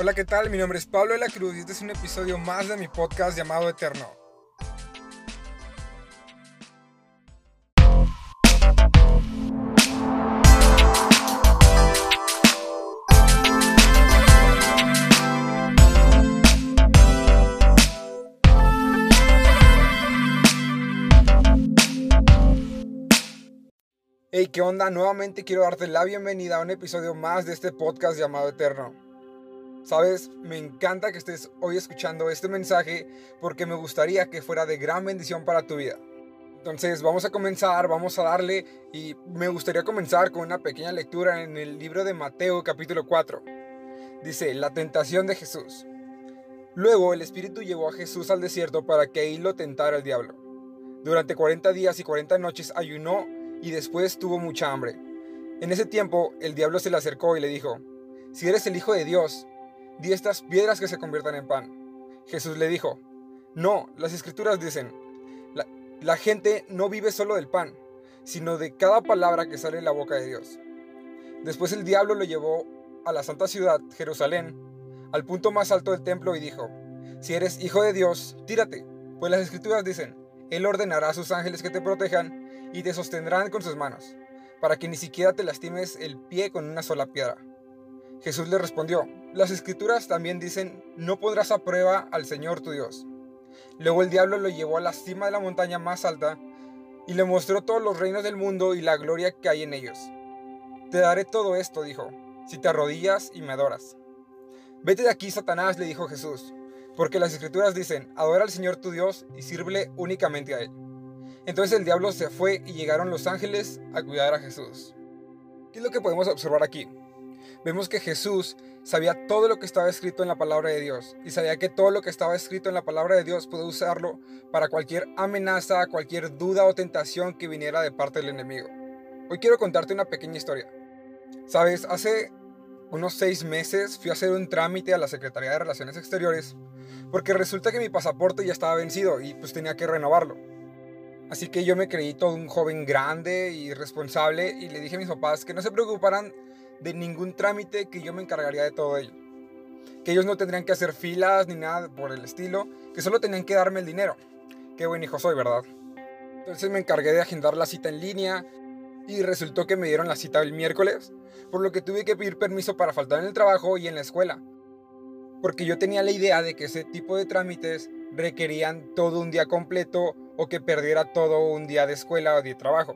Hola, ¿qué tal? Mi nombre es Pablo de la Cruz y este es un episodio más de mi podcast llamado Eterno. Hey, ¿qué onda? Nuevamente quiero darte la bienvenida a un episodio más de este podcast llamado Eterno. Sabes, me encanta que estés hoy escuchando este mensaje porque me gustaría que fuera de gran bendición para tu vida. Entonces vamos a comenzar, vamos a darle y me gustaría comenzar con una pequeña lectura en el libro de Mateo capítulo 4. Dice, la tentación de Jesús. Luego el Espíritu llevó a Jesús al desierto para que ahí lo tentara el diablo. Durante 40 días y 40 noches ayunó y después tuvo mucha hambre. En ese tiempo el diablo se le acercó y le dijo, Si eres el Hijo de Dios, di estas piedras que se conviertan en pan. Jesús le dijo, No, las escrituras dicen, la, gente no vive solo del pan, sino de cada palabra que sale de la boca de Dios. Después el diablo lo llevó a la santa ciudad, Jerusalén, al punto más alto del templo y dijo, Si eres hijo de Dios, tírate, pues las escrituras dicen, Él ordenará a sus ángeles que te protejan y te sostendrán con sus manos, para que ni siquiera te lastimes el pie con una sola piedra. Jesús le respondió, las escrituras también dicen, no podrás a prueba al Señor tu Dios. Luego el diablo lo llevó a la cima de la montaña más alta y le mostró todos los reinos del mundo y la gloria que hay en ellos. Te daré todo esto, dijo, si te arrodillas y me adoras. Vete de aquí, Satanás, le dijo Jesús, porque las escrituras dicen, adora al Señor tu Dios y sírvele únicamente a Él. Entonces el diablo se fue y llegaron los ángeles a cuidar a Jesús. ¿Qué es lo que podemos observar aquí? Vemos que Jesús sabía todo lo que estaba escrito en la palabra de Dios y sabía que todo lo que estaba escrito en la palabra de Dios puede usarlo para cualquier amenaza, cualquier duda o tentación que viniera de parte del enemigo. Hoy quiero contarte una pequeña historia. Sabes, hace unos seis meses fui a hacer un trámite a la Secretaría de Relaciones Exteriores porque resulta que mi pasaporte ya estaba vencido y pues tenía que renovarlo. Así que yo me creí todo un joven grande y responsable y le dije a mis papás que no se preocuparan de ningún trámite que yo me encargaría de todo ello. Que ellos no tendrían que hacer filas ni nada por el estilo, que solo tenían que darme el dinero. Qué buen hijo soy, ¿verdad? Entonces me encargué de agendar la cita en línea y resultó que me dieron la cita el miércoles, por lo que tuve que pedir permiso para faltar en el trabajo y en la escuela. Porque yo tenía la idea de que ese tipo de trámites requerían todo un día completo o que perdiera todo un día de escuela o de trabajo.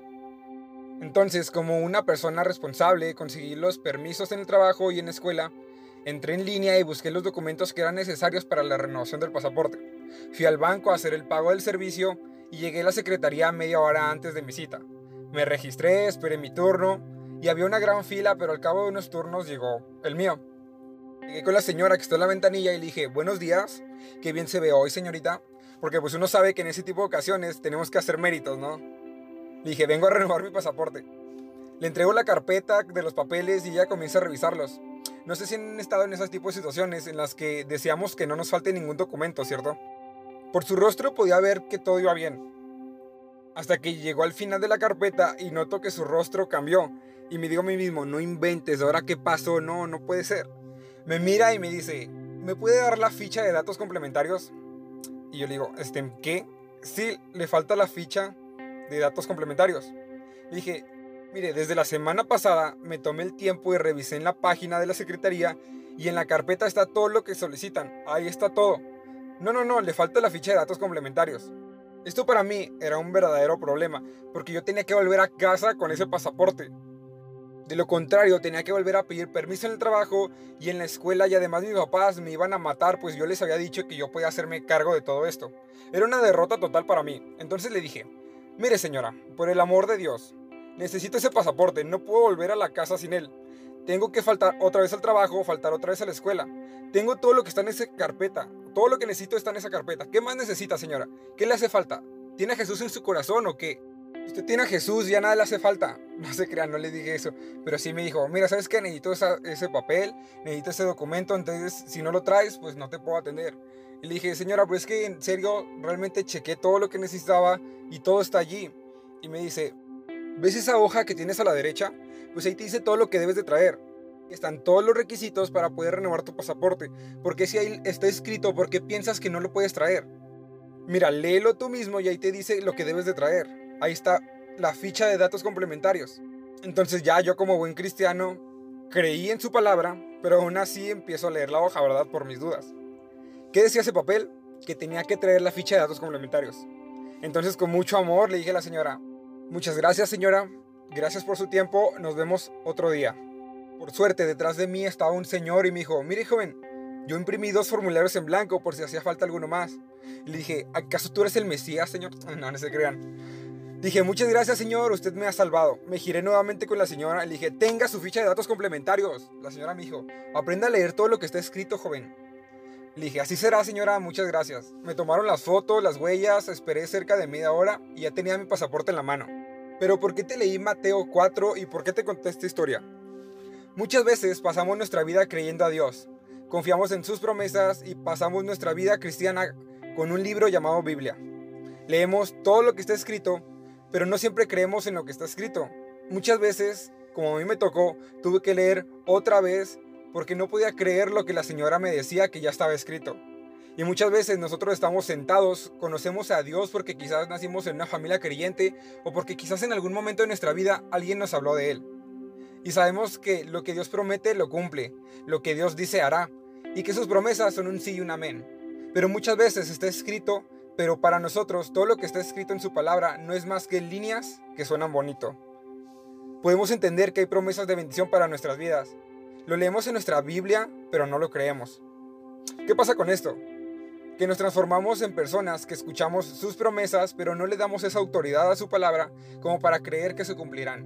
Entonces, como una persona responsable, conseguí los permisos en el trabajo y en la escuela, entré en línea y busqué los documentos que eran necesarios para la renovación del pasaporte. Fui al banco a hacer el pago del servicio y llegué a la secretaría media hora antes de mi cita. Me registré, esperé mi turno y había una gran fila, pero al cabo de unos turnos llegó el mío. Llegué con la señora que está en la ventanilla y le dije, buenos días, qué bien se ve hoy señorita, porque pues uno sabe que en ese tipo de ocasiones tenemos que hacer méritos, ¿no? Le dije, vengo a renovar mi pasaporte. Le entrego la carpeta de los papeles y ella comienza a revisarlos. No sé si han estado en esas tipos de situaciones en las que deseamos que no nos falte ningún documento, ¿cierto? Por su rostro podía ver que todo iba bien. Hasta que llegó al final de la carpeta y noto que su rostro cambió. Y me digo a mí mismo, no inventes, ahora qué pasó, no, no puede ser. Me mira y me dice, ¿me puede dar la ficha de datos complementarios? Y yo le digo, ¿este qué? Sí, le falta la ficha de datos complementarios. Le dije, mire, desde la semana pasada me tomé el tiempo y revisé en la página de la secretaría y en la carpeta está todo lo que solicitan. Ahí está todo. No, no, no, le falta la ficha de datos complementarios. Esto para mí era un verdadero problema, porque yo tenía que volver a casa con ese pasaporte. De lo contrario, tenía que volver a pedir permiso en el trabajo y en la escuela y además mis papás me iban a matar pues yo les había dicho que yo podía hacerme cargo de todo esto. Era una derrota total para mí. Entonces le dije, mire señora, por el amor de Dios, necesito ese pasaporte, no puedo volver a la casa sin él. Tengo que faltar otra vez al trabajo, faltar otra vez a la escuela. Tengo todo lo que está en esa carpeta. Todo lo que necesito está en esa carpeta. ¿Qué más necesita, señora? ¿Qué le hace falta? ¿Tiene a Jesús en su corazón o qué? Usted tiene a Jesús, ya nada le hace falta. No se crean, no le dije eso. Pero sí me dijo, mira, ¿sabes qué? Necesito ese papel, necesito ese documento, entonces si no lo traes, pues no te puedo atender. Y le dije, señora, pues es que en serio, realmente chequé todo lo que necesitaba y todo está allí. Y me dice, ¿ves esa hoja que tienes a la derecha? Pues ahí te dice todo lo que debes de traer. Están todos los requisitos para poder renovar tu pasaporte, porque si ahí está escrito, porque piensas que no lo puedes traer? Mira, léelo tú mismo y ahí te dice lo que debes de traer. Ahí está la ficha de datos complementarios. Entonces ya yo como buen cristiano creí en su palabra, pero aún así empiezo a leer la hoja, ¿verdad? Por mis dudas. ¿Qué decía ese papel? Que tenía que traer la ficha de datos complementarios. Entonces con mucho amor le dije a la señora, muchas gracias señora, gracias por su tiempo, nos vemos otro día. Por suerte, detrás de mí estaba un señor y me dijo, mire joven, yo imprimí dos formularios en blanco por si hacía falta alguno más. Le dije, ¿acaso tú eres el Mesías, señor? No, no se crean. Dije, muchas gracias, señor, usted me ha salvado. Me giré nuevamente con la señora y le dije, tenga su ficha de datos complementarios. La señora me dijo, aprenda a leer todo lo que está escrito, joven. Dije, así será, señora, muchas gracias. Me tomaron las fotos, las huellas, esperé cerca de media hora y ya tenía mi pasaporte en la mano. Pero ¿por qué te leí Mateo 4 y por qué te conté esta historia? Muchas veces pasamos nuestra vida creyendo a Dios, confiamos en sus promesas y pasamos nuestra vida cristiana con un libro llamado Biblia. Leemos todo lo que está escrito, pero no siempre creemos en lo que está escrito. Muchas veces, como a mí me tocó, tuve que leer otra vez porque no podía creer lo que la señora me decía que ya estaba escrito. Y muchas veces nosotros estamos sentados, conocemos a Dios porque quizás nacimos en una familia creyente o porque quizás en algún momento de nuestra vida alguien nos habló de Él. Y sabemos que lo que Dios promete lo cumple, lo que Dios dice hará, y que sus promesas son un sí y un amén. Pero muchas veces está escrito, pero para nosotros todo lo que está escrito en su palabra no es más que líneas que suenan bonito. Podemos entender que hay promesas de bendición para nuestras vidas. Lo leemos en nuestra Biblia, pero no lo creemos. ¿Qué pasa con esto? Que nos transformamos en personas que escuchamos sus promesas, pero no le damos esa autoridad a su palabra como para creer que se cumplirán.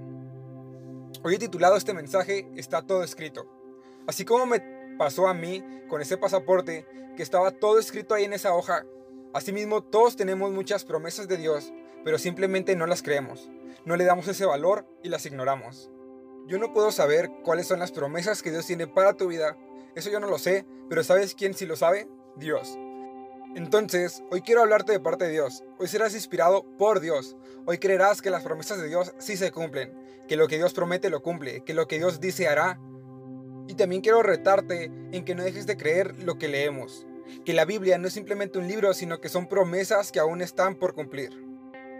Hoy he titulado este mensaje Está todo escrito. Así como me pasó a mí con ese pasaporte, que estaba todo escrito ahí en esa hoja, asimismo todos tenemos muchas promesas de Dios, pero simplemente no las creemos, no le damos ese valor y las ignoramos. Yo no puedo saber cuáles son las promesas que Dios tiene para tu vida, eso yo no lo sé, pero ¿sabes quién sí lo sabe? Dios. Entonces, hoy quiero hablarte de parte de Dios. Hoy serás inspirado por Dios. Hoy creerás que las promesas de Dios sí se cumplen, que lo que Dios promete lo cumple, que lo que Dios dice hará. Y también quiero retarte en que no dejes de creer lo que leemos, que la Biblia no es simplemente un libro, sino que son promesas que aún están por cumplir.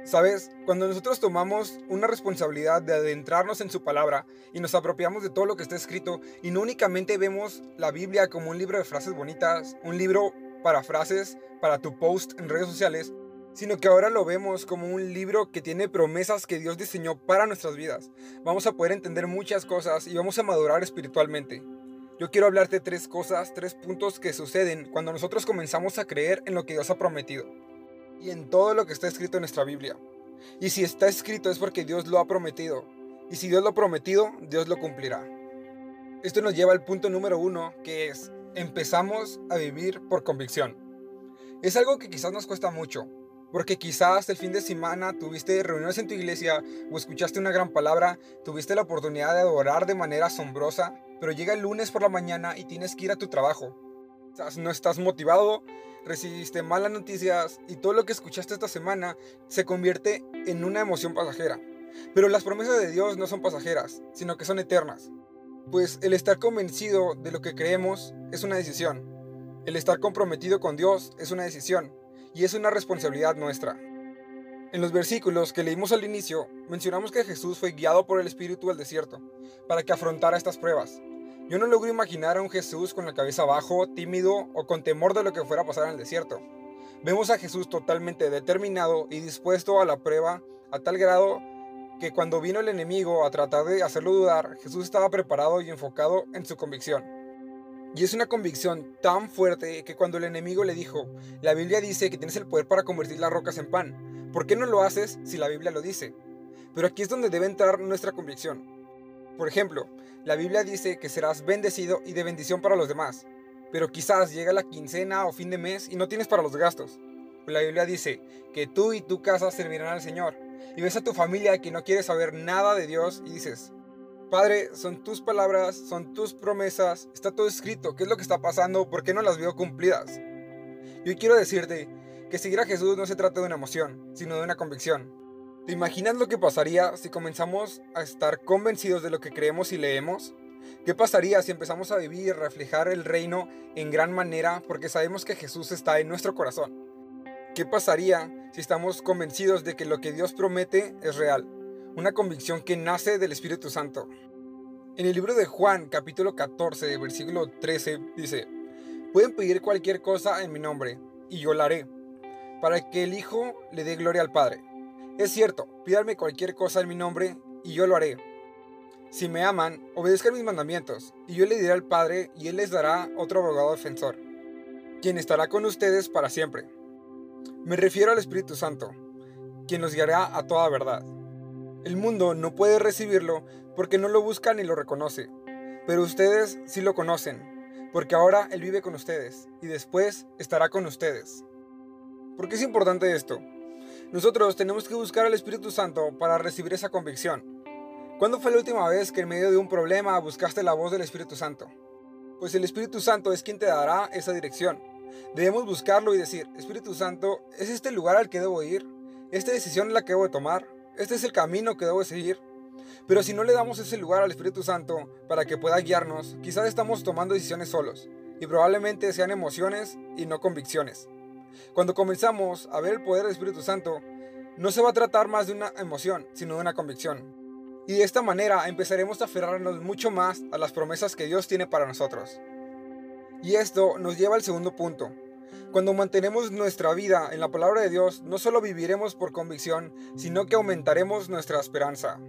Sabes, cuando nosotros tomamos una responsabilidad de adentrarnos en su palabra y nos apropiamos de todo lo que está escrito y no únicamente vemos la Biblia como un libro de frases bonitas, un libro para frases, para tu post en redes sociales, sino que ahora lo vemos como un libro que tiene promesas que Dios diseñó para nuestras vidas. Vamos a poder entender muchas cosas y vamos a madurar espiritualmente. Yo quiero hablarte tres cosas, tres puntos que suceden cuando nosotros comenzamos a creer en lo que Dios ha prometido y en todo lo que está escrito en nuestra Biblia. Y si está escrito es porque Dios lo ha prometido. Y si Dios lo ha prometido, Dios lo cumplirá. Esto nos lleva al punto número uno, que es empezamos a vivir por convicción. Es algo que quizás nos cuesta mucho, porque quizás el fin de semana tuviste reuniones en tu iglesia o escuchaste una gran palabra, tuviste la oportunidad de adorar de manera asombrosa, pero llega el lunes por la mañana y tienes que ir a tu trabajo. No estás motivado, recibiste malas noticias y todo lo que escuchaste esta semana se convierte en una emoción pasajera. Pero las promesas de Dios no son pasajeras, sino que son eternas. Pues el estar convencido de lo que creemos es una decisión. El estar comprometido con Dios es una decisión y es una responsabilidad nuestra. En los versículos que leímos al inicio, mencionamos que Jesús fue guiado por el Espíritu al desierto para que afrontara estas pruebas. Yo no logro imaginar a un Jesús con la cabeza abajo, tímido o con temor de lo que fuera a pasar en el desierto. Vemos a Jesús totalmente determinado y dispuesto a la prueba a tal grado que cuando vino el enemigo a tratar de hacerlo dudar, Jesús estaba preparado y enfocado en su convicción. Y es una convicción tan fuerte que cuando el enemigo le dijo, la Biblia dice que tienes el poder para convertir las rocas en pan, ¿por qué no lo haces si la Biblia lo dice? Pero aquí es donde debe entrar nuestra convicción. Por ejemplo, la Biblia dice que serás bendecido y de bendición para los demás, pero quizás llega la quincena o fin de mes y no tienes para los gastos. La Biblia dice que tú y tu casa servirán al Señor. Y ves a tu familia que no quiere saber nada de Dios y dices, Padre, son tus palabras, son tus promesas, está todo escrito, ¿qué es lo que está pasando? ¿Por qué no las veo cumplidas? Yo quiero decirte que seguir a Jesús no se trata de una emoción, sino de una convicción. ¿Te imaginas lo que pasaría si comenzamos a estar convencidos de lo que creemos y leemos? ¿Qué pasaría si empezamos a vivir y reflejar el reino en gran manera porque sabemos que Jesús está en nuestro corazón? ¿Qué pasaría si estamos convencidos de que lo que Dios promete es real? Una convicción que nace del Espíritu Santo. En el libro de Juan, capítulo 14, versículo 13, dice, Pueden pedir cualquier cosa en mi nombre, y yo la haré, para que el Hijo le dé gloria al Padre. Es cierto, pídanme cualquier cosa en mi nombre, y yo lo haré. Si me aman, obedezcan mis mandamientos, y yo le diré al Padre, y Él les dará otro abogado defensor, quien estará con ustedes para siempre. Me refiero al Espíritu Santo, quien los guiará a toda verdad. El mundo no puede recibirlo porque no lo busca ni lo reconoce, pero ustedes sí lo conocen, porque ahora Él vive con ustedes, y después estará con ustedes. ¿Por qué es importante esto? Nosotros tenemos que buscar al Espíritu Santo para recibir esa convicción. ¿Cuándo fue la última vez que en medio de un problema buscaste la voz del Espíritu Santo? Pues el Espíritu Santo es quien te dará esa dirección. Debemos buscarlo y decir, Espíritu Santo, ¿es este el lugar al que debo ir? ¿Esta decisión es la que debo tomar? ¿Este es el camino que debo seguir? Pero si no le damos ese lugar al Espíritu Santo para que pueda guiarnos, quizás estamos tomando decisiones solos y probablemente sean emociones y no convicciones. Cuando comenzamos a ver el poder del Espíritu Santo, no se va a tratar más de una emoción, sino de una convicción. Y de esta manera empezaremos a aferrarnos mucho más a las promesas que Dios tiene para nosotros. Y esto nos lleva al segundo punto. Cuando mantenemos nuestra vida en la palabra de Dios, no solo viviremos por convicción, sino que aumentaremos nuestra esperanza.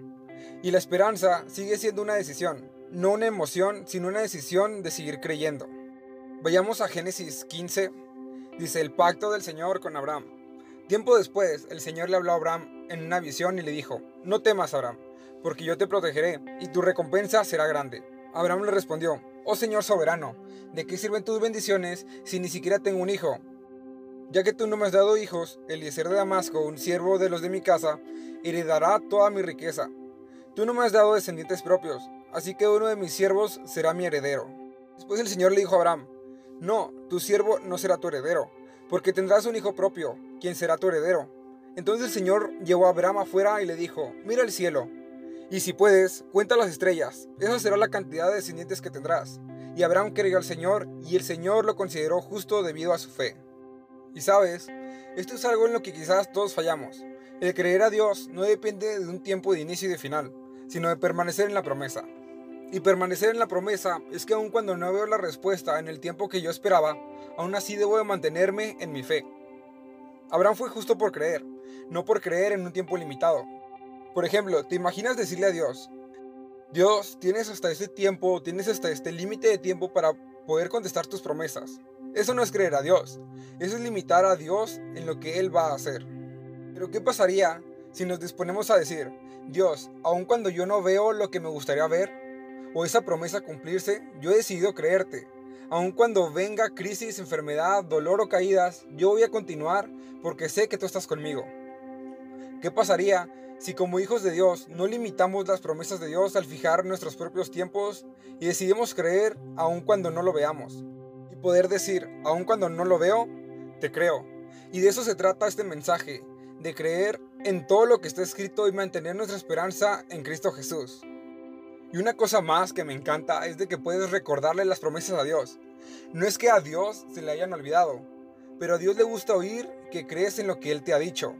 Y la esperanza sigue siendo una decisión, no una emoción, sino una decisión de seguir creyendo. Vayamos a Génesis 15. Dice el pacto del Señor con Abraham. Tiempo después, el Señor le habló a Abraham en una visión y le dijo, no temas, Abraham porque yo te protegeré, y tu recompensa será grande. Abraham le respondió, Oh Señor soberano, ¿de qué sirven tus bendiciones si ni siquiera tengo un hijo? Ya que tú no me has dado hijos, Eliezer de Damasco, un siervo de los de mi casa, heredará toda mi riqueza. Tú no me has dado descendientes propios, así que uno de mis siervos será mi heredero. Después el Señor le dijo a Abraham, No, tu siervo no será tu heredero, porque tendrás un hijo propio, quien será tu heredero. Entonces el Señor llevó a Abraham afuera y le dijo, Mira el cielo, y si puedes, cuenta las estrellas, esa será la cantidad de descendientes que tendrás. Y Abraham creyó al Señor, y el Señor lo consideró justo debido a su fe. Y sabes, esto es algo en lo que quizás todos fallamos. El creer a Dios no depende de un tiempo de inicio y de final, sino de permanecer en la promesa. Y permanecer en la promesa es que aun cuando no veo la respuesta en el tiempo que yo esperaba, aún así debo de mantenerme en mi fe. Abraham fue justo por creer, no por creer en un tiempo limitado. Por ejemplo, ¿te imaginas decirle a Dios, Dios, tienes hasta este tiempo, tienes hasta este límite de tiempo para poder contestar tus promesas? Eso no es creer a Dios, eso es limitar a Dios en lo que Él va a hacer. Pero ¿qué pasaría si nos disponemos a decir, Dios, aun cuando yo no veo lo que me gustaría ver, o esa promesa cumplirse, yo he decidido creerte. Aun cuando venga crisis, enfermedad, dolor o caídas, yo voy a continuar porque sé que tú estás conmigo. ¿Qué pasaría si como hijos de Dios no limitamos las promesas de Dios al fijar nuestros propios tiempos y decidimos creer aun cuando no lo veamos. Y poder decir, aun cuando no lo veo, te creo. Y de eso se trata este mensaje, de creer en todo lo que está escrito y mantener nuestra esperanza en Cristo Jesús. Y una cosa más que me encanta es de que puedes recordarle las promesas a Dios. No es que a Dios se le hayan olvidado, pero a Dios le gusta oír que crees en lo que Él te ha dicho.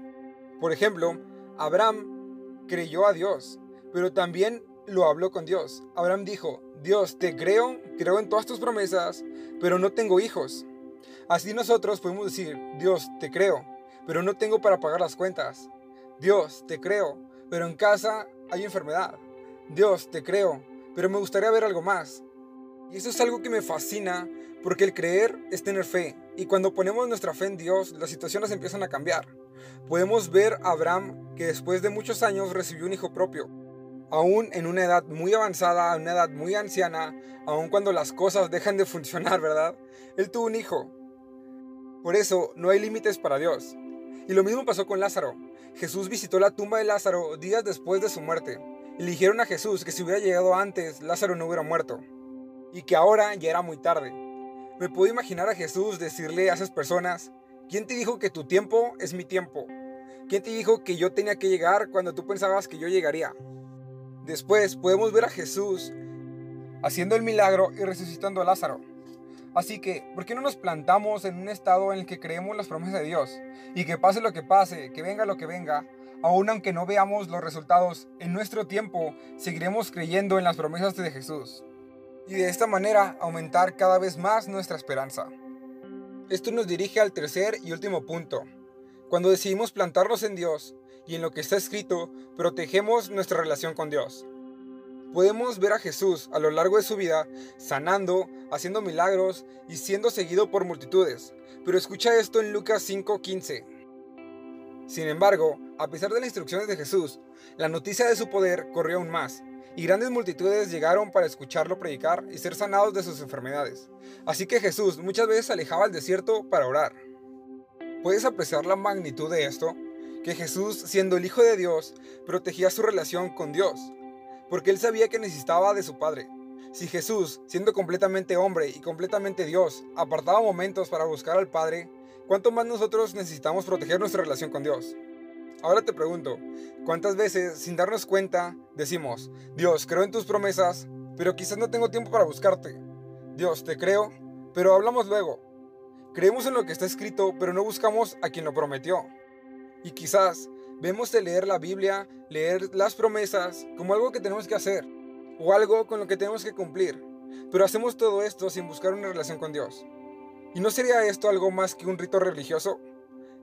Por ejemplo, Abraham creyó a Dios, pero también lo habló con Dios. Abraham dijo, Dios, te creo, creo en todas tus promesas, pero no tengo hijos. Así nosotros podemos decir, Dios, te creo, pero no tengo para pagar las cuentas. Dios, te creo, pero en casa hay enfermedad. Dios, te creo, pero me gustaría ver algo más. Y eso es algo que me fascina porque el creer es tener fe. Y cuando ponemos nuestra fe en Dios, las situaciones empiezan a cambiar. Podemos ver a Abraham que después de muchos años recibió un hijo propio. Aún en una edad muy avanzada, en una edad muy anciana, aun cuando las cosas dejan de funcionar, ¿verdad? Él tuvo un hijo. Por eso no hay límites para Dios. Y lo mismo pasó con Lázaro. Jesús visitó la tumba de Lázaro días después de su muerte. Y dijeron a Jesús que si hubiera llegado antes, Lázaro no hubiera muerto. Y que ahora ya era muy tarde. Me puedo imaginar a Jesús decirle a esas personas, ¿Quién te dijo que tu tiempo es mi tiempo? ¿Quién te dijo que yo tenía que llegar cuando tú pensabas que yo llegaría? Después podemos ver a Jesús haciendo el milagro y resucitando a Lázaro. Así que, ¿por qué no nos plantamos en un estado en el que creemos las promesas de Dios? Y que pase lo que pase, que venga lo que venga, aun aunque no veamos los resultados en nuestro tiempo, seguiremos creyendo en las promesas de Jesús. Y de esta manera aumentar cada vez más nuestra esperanza. Esto nos dirige al tercer y último punto. Cuando decidimos plantarnos en Dios y en lo que está escrito, protegemos nuestra relación con Dios podemos ver a Jesús a lo largo de su vida sanando, haciendo milagros y siendo seguido por multitudes. Pero escucha esto en Lucas 5:15. Sin embargo, a pesar de las instrucciones de Jesús, la noticia de su poder corrió aún más, y grandes multitudes llegaron para escucharlo predicar y ser sanados de sus enfermedades. Así que Jesús muchas veces alejaba al desierto para orar. ¿Puedes apreciar la magnitud de esto? Que Jesús, siendo el Hijo de Dios, protegía su relación con Dios, porque él sabía que necesitaba de su Padre. Si Jesús, siendo completamente hombre y completamente Dios, apartaba momentos para buscar al Padre, ¿cuánto más nosotros necesitamos proteger nuestra relación con Dios? Ahora te pregunto, ¿cuántas veces, sin darnos cuenta, decimos, Dios, creo en tus promesas, pero quizás no tengo tiempo para buscarte? Dios, te creo, pero hablamos luego. Creemos en lo que está escrito, pero no buscamos a quien lo prometió. Y quizás vemos de leer la Biblia, leer las promesas, como algo que tenemos que hacer, o algo con lo que tenemos que cumplir. Pero hacemos todo esto sin buscar una relación con Dios. ¿Y no sería esto algo más que un rito religioso?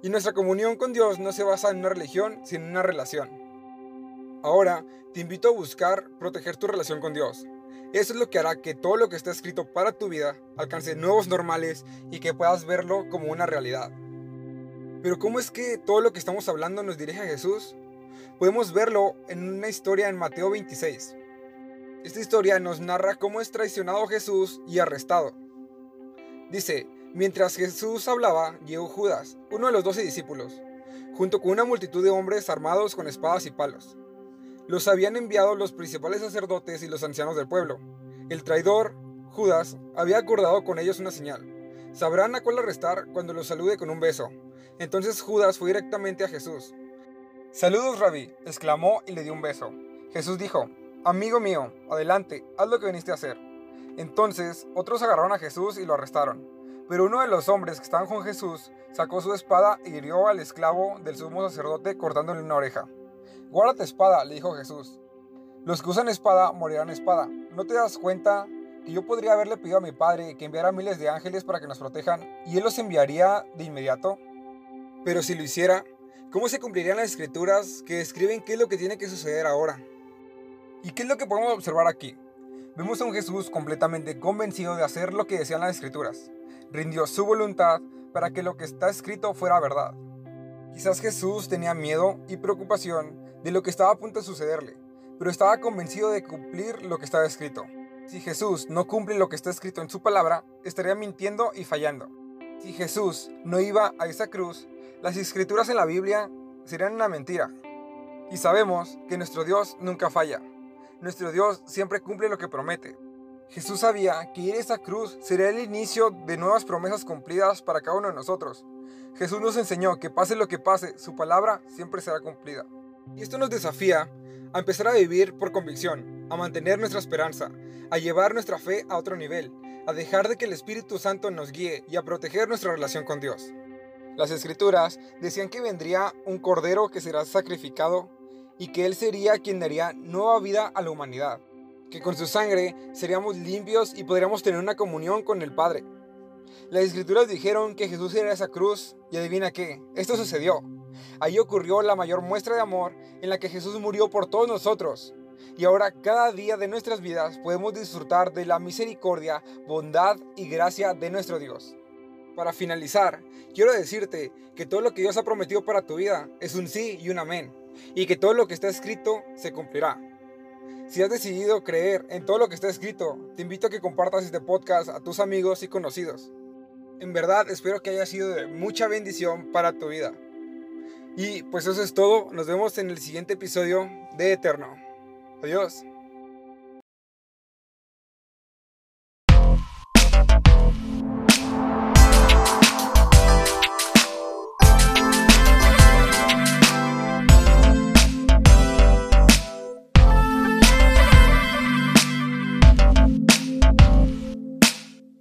Y nuestra comunión con Dios no se basa en una religión, sino en una relación. Ahora, te invito a buscar proteger tu relación con Dios. Eso es lo que hará que todo lo que está escrito para tu vida alcance nuevos normales y que puedas verlo como una realidad. Pero ¿cómo es que todo lo que estamos hablando nos dirige a Jesús? Podemos verlo en una historia en Mateo 26. Esta historia nos narra cómo es traicionado Jesús y arrestado. Dice, mientras Jesús hablaba, llegó Judas, uno de los doce discípulos, junto con una multitud de hombres armados con espadas y palos. Los habían enviado los principales sacerdotes y los ancianos del pueblo. El traidor, Judas, había acordado con ellos una señal. Sabrán a cuál arrestar cuando los salude con un beso. Entonces Judas fue directamente a Jesús. Saludos, rabí, exclamó y le dio un beso. Jesús dijo, Amigo mío, adelante, haz lo que viniste a hacer. Entonces otros agarraron a Jesús y lo arrestaron. Pero uno de los hombres que estaban con Jesús sacó su espada y hirió al esclavo del sumo sacerdote cortándole una oreja. Guárdate espada, le dijo Jesús. Los que usan espada morirán espada. ¿No te das cuenta que yo podría haberle pedido a mi padre que enviara miles de ángeles para que nos protejan y él los enviaría de inmediato? Pero si lo hiciera, ¿cómo se cumplirían las escrituras que describen qué es lo que tiene que suceder ahora? ¿Y qué es lo que podemos observar aquí? Vemos a un Jesús completamente convencido de hacer lo que decían las escrituras. Rindió su voluntad para que lo que está escrito fuera verdad. Quizás Jesús tenía miedo y preocupación de lo que estaba a punto de sucederle, pero estaba convencido de cumplir lo que estaba escrito. Si Jesús no cumple lo que está escrito en su palabra, estaría mintiendo y fallando. Si Jesús no iba a esa cruz, las escrituras en la Biblia serían una mentira. Y sabemos que nuestro Dios nunca falla. Nuestro Dios siempre cumple lo que promete. Jesús sabía que ir a esa cruz sería el inicio de nuevas promesas cumplidas para cada uno de nosotros. Jesús nos enseñó que pase lo que pase, su palabra siempre será cumplida. Y esto nos desafía a empezar a vivir por convicción, a mantener nuestra esperanza, a llevar nuestra fe a otro nivel, a dejar de que el Espíritu Santo nos guíe y a proteger nuestra relación con Dios. Las escrituras decían que vendría un cordero que será sacrificado y que él sería quien daría nueva vida a la humanidad, que con su sangre seríamos limpios y podríamos tener una comunión con el Padre. Las escrituras dijeron que Jesús era esa cruz y adivina qué, esto sucedió. Ahí ocurrió la mayor muestra de amor en la que Jesús murió por todos nosotros. Y ahora cada día de nuestras vidas podemos disfrutar de la misericordia, bondad y gracia de nuestro Dios. Para finalizar, quiero decirte que todo lo que Dios ha prometido para tu vida es un sí y un amén, y que todo lo que está escrito se cumplirá. Si has decidido creer en todo lo que está escrito, te invito a que compartas este podcast a tus amigos y conocidos. En verdad espero que haya sido de mucha bendición para tu vida. Y pues eso es todo, nos vemos en el siguiente episodio de Eterno. Adiós.